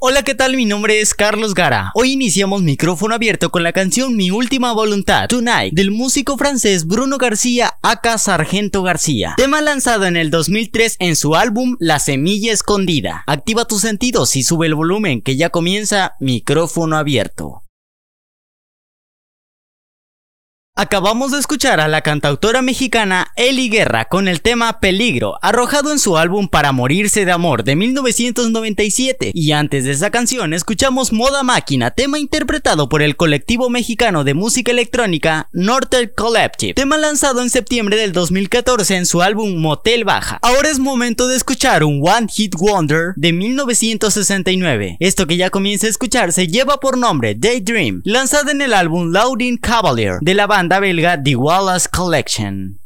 Hola, ¿qué tal? Mi nombre es Carlos Gara. Hoy iniciamos micrófono abierto con la canción Mi Última Voluntad, Tonight, del músico francés Bruno García, aka Sargento García. Tema lanzado en el 2003 en su álbum La Semilla Escondida. Activa tus sentidos y sube el volumen que ya comienza micrófono abierto. Acabamos de escuchar a la cantautora mexicana Eli Guerra con el tema Peligro, arrojado en su álbum Para Morirse de Amor de 1997. Y antes de esa canción escuchamos Moda Máquina, tema interpretado por el colectivo mexicano de música electrónica Northern Collective, tema lanzado en septiembre del 2014 en su álbum Motel Baja. Ahora es momento de escuchar un One Hit Wonder de 1969. Esto que ya comienza a escucharse lleva por nombre Daydream, lanzado en el álbum Louding Cavalier de la banda belga The Wallace Collection.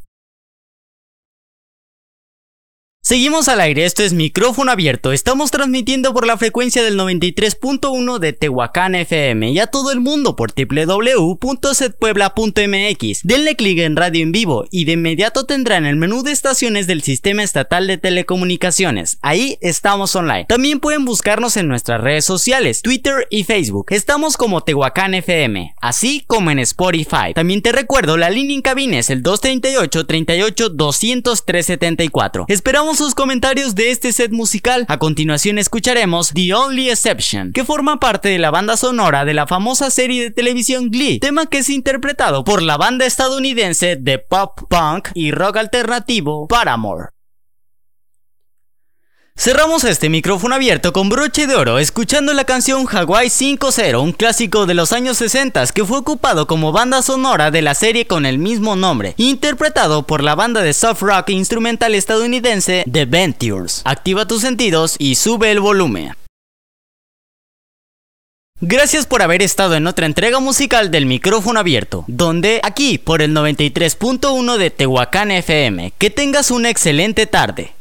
Seguimos al aire, esto es micrófono abierto. Estamos transmitiendo por la frecuencia del 93.1 de Tehuacán FM y a todo el mundo por www.setpuebla.mx. Denle clic en radio en vivo y de inmediato tendrán el menú de estaciones del Sistema Estatal de Telecomunicaciones. Ahí estamos online. También pueden buscarnos en nuestras redes sociales, Twitter y Facebook. Estamos como Tehuacán FM, así como en Spotify. También te recuerdo, la línea en cabina es el 238 38 200 374. Esperamos sus comentarios de este set musical. A continuación escucharemos The Only Exception, que forma parte de la banda sonora de la famosa serie de televisión Glee, tema que es interpretado por la banda estadounidense de pop punk y rock alternativo Paramore. Cerramos este micrófono abierto con broche de oro escuchando la canción Hawaii 5-0, un clásico de los años 60 que fue ocupado como banda sonora de la serie con el mismo nombre, interpretado por la banda de soft rock instrumental estadounidense The Ventures. Activa tus sentidos y sube el volumen. Gracias por haber estado en otra entrega musical del micrófono abierto, donde aquí por el 93.1 de Tehuacán FM. Que tengas una excelente tarde.